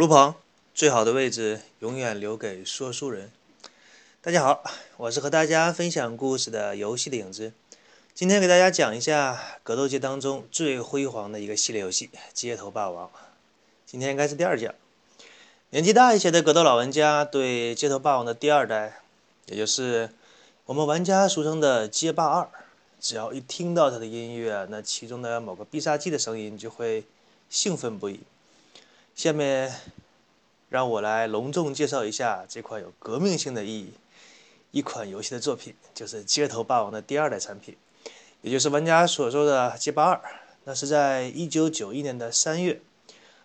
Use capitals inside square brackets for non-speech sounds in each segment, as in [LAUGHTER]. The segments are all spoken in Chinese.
路旁，最好的位置永远留给说书人。大家好，我是和大家分享故事的游戏的影子。今天给大家讲一下格斗界当中最辉煌的一个系列游戏《街头霸王》。今天应该是第二讲。年纪大一些的格斗老玩家对《街头霸王》的第二代，也就是我们玩家俗称的“街霸二”，只要一听到它的音乐，那其中的某个必杀技的声音就会兴奋不已。下面，让我来隆重介绍一下这款有革命性的意义、一款游戏的作品，就是《街头霸王》的第二代产品，也就是玩家所说的《街霸二》。那是在一九九一年的三月，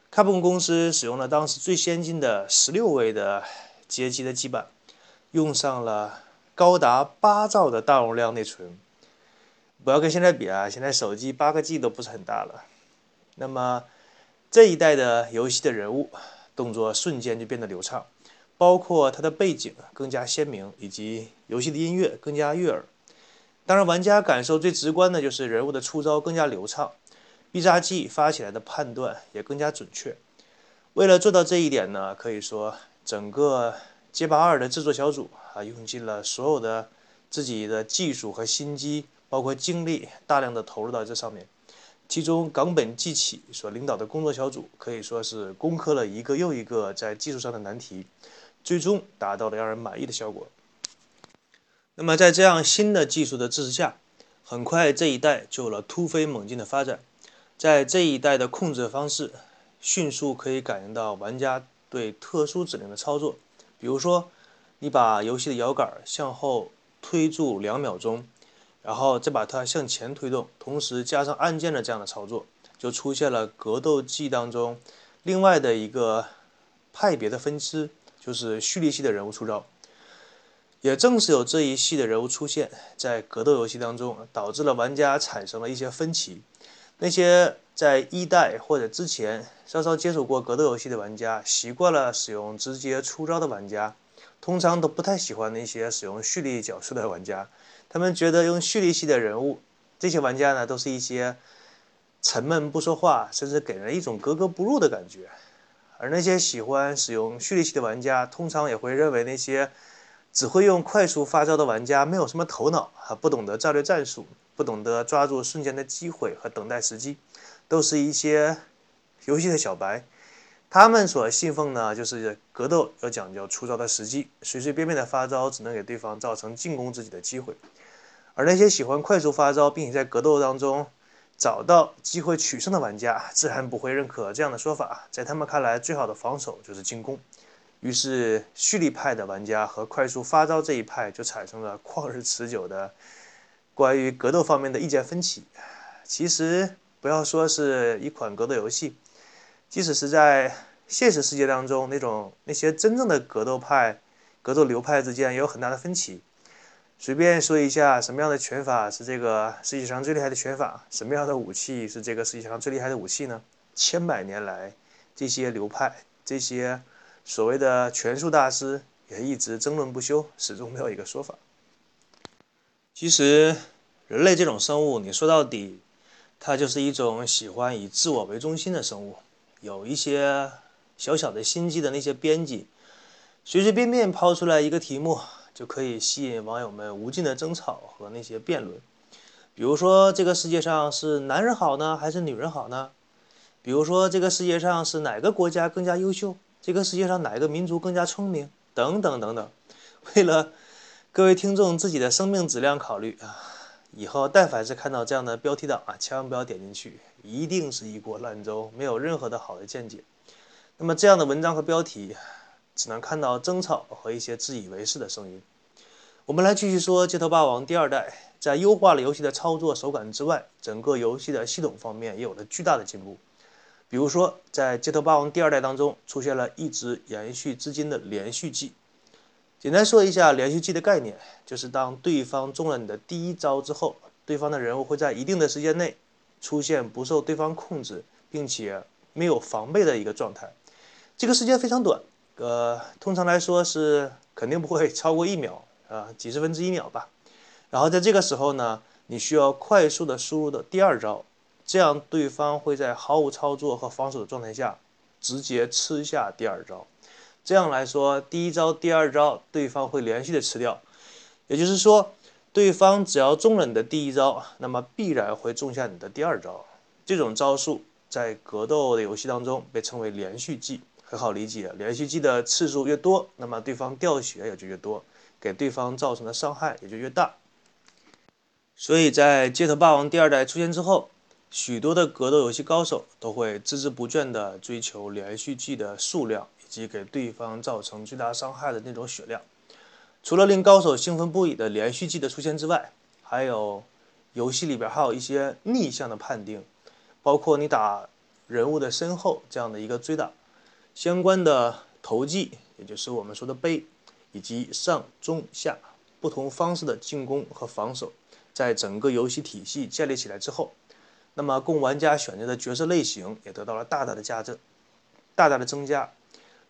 卡普空公司使用了当时最先进的十六位的街机的基板，用上了高达八兆的大容量内存。不要跟现在比啊，现在手机八个 G 都不是很大了。那么。这一代的游戏的人物动作瞬间就变得流畅，包括它的背景更加鲜明，以及游戏的音乐更加悦耳。当然，玩家感受最直观的就是人物的出招更加流畅，必杀技发起来的判断也更加准确。为了做到这一点呢，可以说整个街霸二的制作小组啊，用尽了所有的自己的技术和心机，包括精力，大量的投入到这上面。其中，冈本纪起所领导的工作小组可以说是攻克了一个又一个在技术上的难题，最终达到了让人满意的效果。那么，在这样新的技术的支持下，很快这一代就有了突飞猛进的发展。在这一代的控制方式，迅速可以感应到玩家对特殊指令的操作，比如说，你把游戏的摇杆向后推住两秒钟。然后再把它向前推动，同时加上按键的这样的操作，就出现了格斗技当中另外的一个派别的分支，就是蓄力系的人物出招。也正是有这一系的人物出现在格斗游戏当中，导致了玩家产生了一些分歧。那些在一代或者之前稍稍接触过格斗游戏的玩家，习惯了使用直接出招的玩家，通常都不太喜欢那些使用蓄力角色的玩家。他们觉得用蓄力系的人物，这些玩家呢，都是一些沉闷不说话，甚至给人一种格格不入的感觉。而那些喜欢使用蓄力系的玩家，通常也会认为那些只会用快速发招的玩家没有什么头脑，还不懂得战略战术，不懂得抓住瞬间的机会和等待时机，都是一些游戏的小白。他们所信奉呢，就是格斗要讲究出招的时机，随随便便的发招只能给对方造成进攻自己的机会。而那些喜欢快速发招，并且在格斗当中找到机会取胜的玩家，自然不会认可这样的说法。在他们看来，最好的防守就是进攻。于是，蓄力派的玩家和快速发招这一派就产生了旷日持久的关于格斗方面的意见分歧。其实，不要说是一款格斗游戏，即使是在现实世界当中，那种那些真正的格斗派、格斗流派之间也有很大的分歧。随便说一下，什么样的拳法是这个世界上最厉害的拳法？什么样的武器是这个世界上最厉害的武器呢？千百年来，这些流派、这些所谓的拳术大师也一直争论不休，始终没有一个说法。其实，人类这种生物，你说到底，它就是一种喜欢以自我为中心的生物，有一些小小的心机的那些编辑，随随便便抛出来一个题目。就可以吸引网友们无尽的争吵和那些辩论，比如说这个世界上是男人好呢，还是女人好呢？比如说这个世界上是哪个国家更加优秀？这个世界上哪个民族更加聪明？等等等等。为了各位听众自己的生命质量考虑啊，以后但凡是看到这样的标题党啊，千万不要点进去，一定是一锅烂粥，没有任何的好的见解。那么这样的文章和标题。只能看到争吵和一些自以为是的声音。我们来继续说《街头霸王》第二代，在优化了游戏的操作手感之外，整个游戏的系统方面也有了巨大的进步。比如说，在《街头霸王》第二代当中，出现了一直延续至今的连续技。简单说一下连续技的概念，就是当对方中了你的第一招之后，对方的人物会在一定的时间内出现不受对方控制，并且没有防备的一个状态。这个时间非常短。呃，通常来说是肯定不会超过一秒 [LAUGHS] 啊，几十分之一秒吧。然后在这个时候呢，你需要快速的输入的第二招，这样对方会在毫无操作和防守的状态下，直接吃下第二招。这样来说，第一招、第二招对方会连续的吃掉，也就是说，对方只要中了你的第一招，那么必然会中下你的第二招。这种招数在格斗的游戏当中被称为连续技，很好理解。连续技的次数越多，那么对方掉血也就越多，给对方造成的伤害也就越大。所以在街头霸王第二代出现之后，许多的格斗游戏高手都会孜孜不倦地追求连续技的数量。以及给对方造成巨大伤害的那种血量，除了令高手兴奋不已的连续技的出现之外，还有游戏里边还有一些逆向的判定，包括你打人物的身后这样的一个追打，相关的投技，也就是我们说的背，以及上中下不同方式的进攻和防守，在整个游戏体系建立起来之后，那么供玩家选择的角色类型也得到了大大的加增，大大的增加。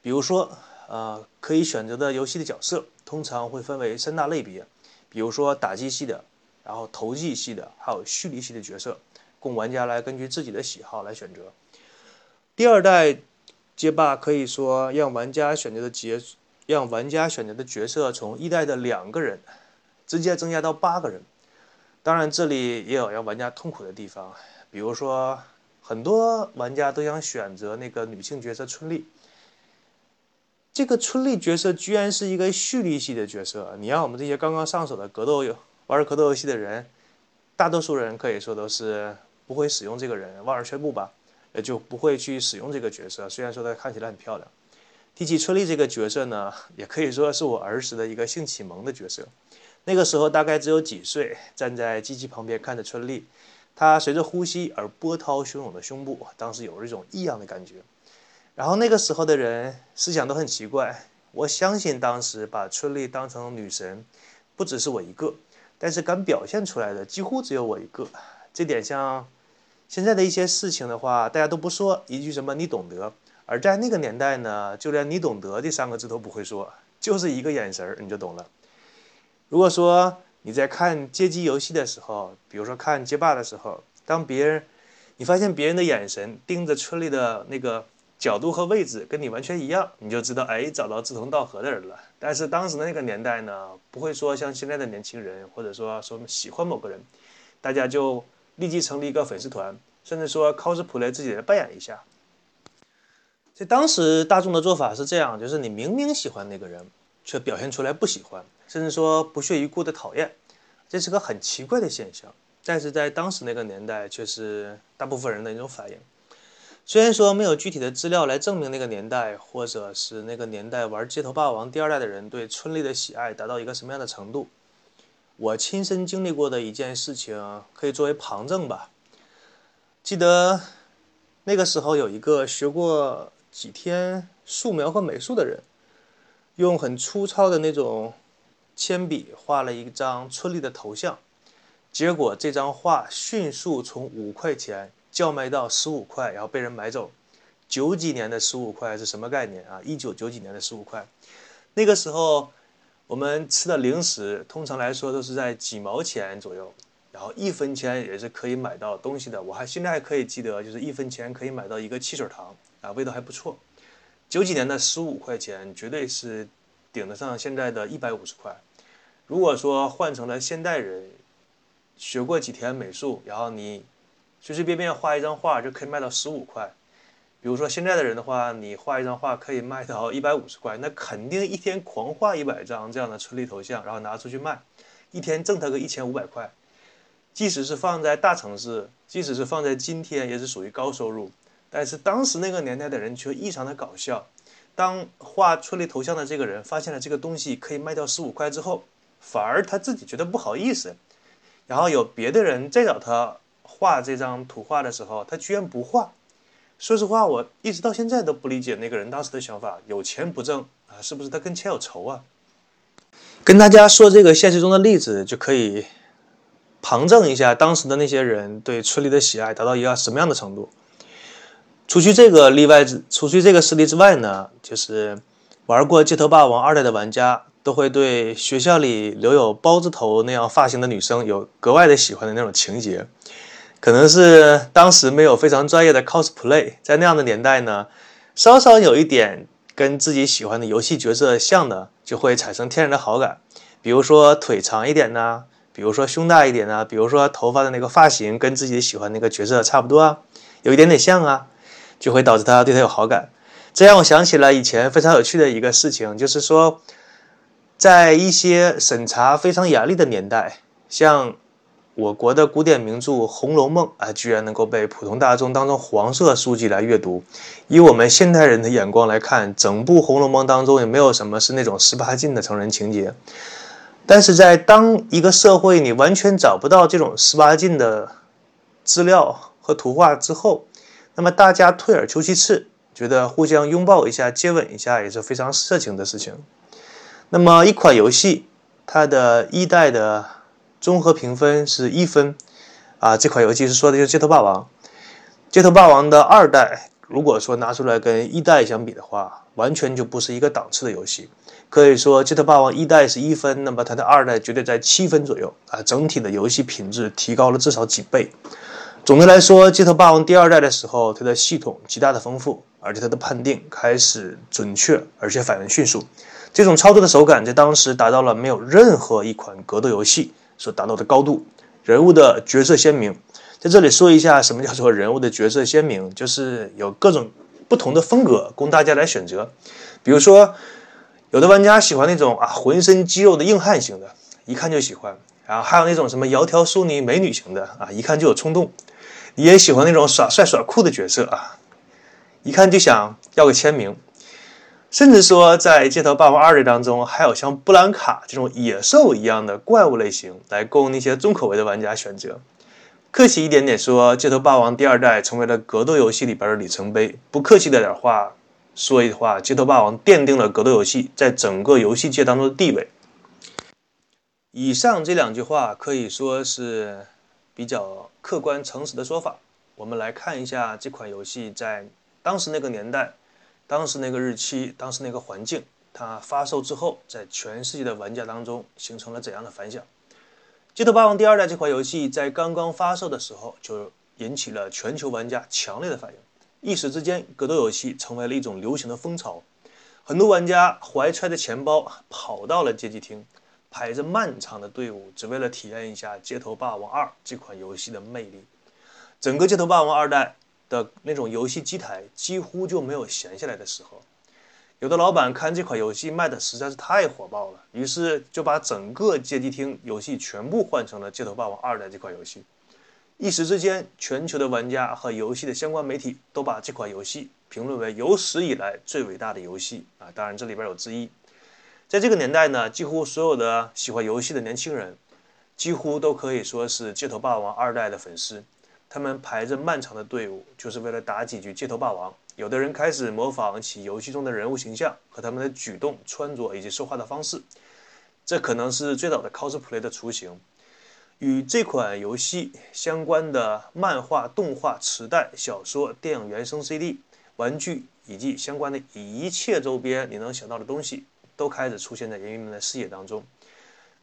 比如说，呃，可以选择的游戏的角色通常会分为三大类别，比如说打击系的，然后投技系的，还有蓄力系的角色，供玩家来根据自己的喜好来选择。第二代街霸可以说让玩家选择的角，让玩家选择的角色从一代的两个人直接增加到八个人。当然，这里也有让玩家痛苦的地方，比如说很多玩家都想选择那个女性角色春丽。这个春丽角色居然是一个蓄力系的角色，你让我们这些刚刚上手的格斗游玩格斗游戏的人，大多数人可以说都是不会使用这个人，望而却步吧，也就不会去使用这个角色。虽然说他看起来很漂亮，提起春丽这个角色呢，[LAUGHS] 也可以说是我儿时的一个性启蒙的角色。那个时候大概只有几岁，站在机器旁边看着春丽，她随着呼吸而波涛汹涌的胸部，当时有一种异样的感觉。然后那个时候的人思想都很奇怪，我相信当时把春丽当成女神，不只是我一个，但是敢表现出来的几乎只有我一个。这点像现在的一些事情的话，大家都不说一句什么你懂得，而在那个年代呢，就连你懂得这三个字都不会说，就是一个眼神儿你就懂了。如果说你在看街机游戏的时候，比如说看街霸的时候，当别人你发现别人的眼神盯着村里的那个。角度和位置跟你完全一样，你就知道哎，找到志同道合的人了。但是当时的那个年代呢，不会说像现在的年轻人，或者说说喜欢某个人，大家就立即成立一个粉丝团，甚至说 cosplay 自己来扮演一下。在当时大众的做法是这样，就是你明明喜欢那个人，却表现出来不喜欢，甚至说不屑一顾的讨厌，这是个很奇怪的现象。但是在当时那个年代，却是大部分人的一种反应。虽然说没有具体的资料来证明那个年代，或者是那个年代玩《街头霸王》第二代的人对春丽的喜爱达到一个什么样的程度，我亲身经历过的一件事情可以作为旁证吧。记得那个时候有一个学过几天素描和美术的人，用很粗糙的那种铅笔画了一张春丽的头像，结果这张画迅速从五块钱。叫卖到十五块，然后被人买走。九几年的十五块是什么概念啊？一九九几年的十五块，那个时候我们吃的零食通常来说都是在几毛钱左右，然后一分钱也是可以买到东西的。我还现在还可以记得，就是一分钱可以买到一个汽水糖啊，味道还不错。九几年的十五块钱绝对是顶得上现在的一百五十块。如果说换成了现代人，学过几天美术，然后你。随随便便画一张画就可以卖到十五块，比如说现在的人的话，你画一张画可以卖到 [LAUGHS] 一百五十块，那肯定一天狂画一百张这样的春丽头像，然后拿出去卖，一天挣他个一千五百块。即使是放在大城市，即使是放在今天，也是属于高收入。但是当时那个年代的人却异常的搞笑，当画春丽头像的这个人发现了这个东西可以卖掉十五块之后，反而他自己觉得不好意思，然后有别的人再找他。画这张图画的时候，他居然不画。说实话，我一直到现在都不理解那个人当时的想法。有钱不挣啊，是不是他跟钱有仇啊？跟大家说这个现实中的例子，就可以旁证一下当时的那些人对春丽的喜爱达到一个什么样的程度。除去这个例外之，除去这个事例之外呢，就是玩过《街头霸王二代》的玩家都会对学校里留有包子头那样发型的女生有格外的喜欢的那种情节。可能是当时没有非常专业的 cosplay，在那样的年代呢，稍稍有一点跟自己喜欢的游戏角色像的，就会产生天然的好感。比如说腿长一点呐，比如说胸大一点呐，比如说头发的那个发型跟自己喜欢那个角色差不多啊，有一点点像啊，就会导致他对他有好感。这让我想起了以前非常有趣的一个事情，就是说，在一些审查非常严厉的年代，像。我国的古典名著《红楼梦》啊，居然能够被普通大众当成黄色书籍来阅读。以我们现代人的眼光来看，整部《红楼梦》当中也没有什么是那种十八禁的成人情节。但是在当一个社会你完全找不到这种十八禁的资料和图画之后，那么大家退而求其次，觉得互相拥抱一下、接吻一下也是非常色情的事情。那么一款游戏，它的一代的。综合评分是一分，啊，这款游戏是说的就是《街头霸王》。《街头霸王》的二代，如果说拿出来跟一代相比的话，完全就不是一个档次的游戏。可以说，《街头霸王》一代是一分，那么它的二代绝对在七分左右啊，整体的游戏品质提高了至少几倍。总的来说，《街头霸王》第二代的时候，它的系统极大的丰富，而且它的判定开始准确，而且反应迅速。这种操作的手感在当时达到了没有任何一款格斗游戏。所达到的高度，人物的角色鲜明，在这里说一下什么叫做人物的角色鲜明，就是有各种不同的风格供大家来选择。比如说，有的玩家喜欢那种啊浑身肌肉的硬汉型的，一看就喜欢；然后还有那种什么窈窕淑女美女型的啊，一看就有冲动。你也喜欢那种耍帅耍酷的角色啊，一看就想要个签名。甚至说，在《街头霸王二代》当中，还有像布兰卡这种野兽一样的怪物类型，来供那些重口味的玩家选择。客气一点点说，《街头霸王第二代》成为了格斗游戏里边的里程碑。不客气的点话说一话，《街头霸王》奠定了格斗游戏在整个游戏界当中的地位。以上这两句话可以说是比较客观诚实的说法。我们来看一下这款游戏在当时那个年代。当时那个日期，当时那个环境，它发售之后，在全世界的玩家当中形成了怎样的反响？《街头霸王》第二代这款游戏在刚刚发售的时候，就引起了全球玩家强烈的反应，一时之间，格斗游戏成为了一种流行的风潮。很多玩家怀揣着钱包跑到了街机厅，排着漫长的队伍，只为了体验一下《街头霸王二》这款游戏的魅力。整个《街头霸王二代》。的那种游戏机台几乎就没有闲下来的时候，有的老板看这款游戏卖的实在是太火爆了，于是就把整个街机厅游戏全部换成了《街头霸王二代》这款游戏。一时之间，全球的玩家和游戏的相关媒体都把这款游戏评论为有史以来最伟大的游戏啊！当然，这里边有之一。在这个年代呢，几乎所有的喜欢游戏的年轻人，几乎都可以说是《街头霸王二代》的粉丝。他们排着漫长的队伍，就是为了打几局街头霸王。有的人开始模仿起游戏中的人物形象和他们的举动、穿着以及说话的方式，这可能是最早的 cosplay 的雏形。与这款游戏相关的漫画、动画、磁带、小说、电影原声 CD、玩具以及相关的一切周边你能想到的东西，都开始出现在人们的视野当中。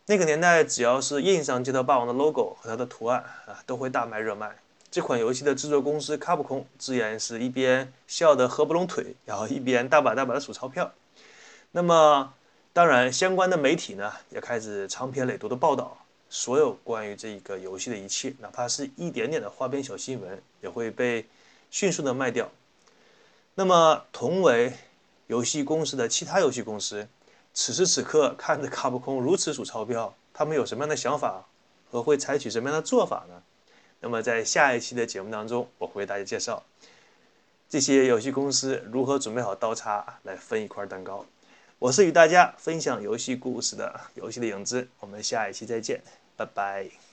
那个年代，只要是印上街头霸王的 logo 和它的图案啊，都会大卖热卖。这款游戏的制作公司卡普空自然是一边笑得合不拢腿，然后一边大把大把的数钞票。那么，当然相关的媒体呢也开始长篇累牍的报道所有关于这个游戏的一切，哪怕是一点点的花边小新闻也会被迅速的卖掉。那么，同为游戏公司的其他游戏公司，此时此刻看着卡普空如此数钞票，他们有什么样的想法和会采取什么样的做法呢？那么在下一期的节目当中，我会为大家介绍这些游戏公司如何准备好刀叉来分一块蛋糕。我是与大家分享游戏故事的游戏的影子，我们下一期再见，拜拜。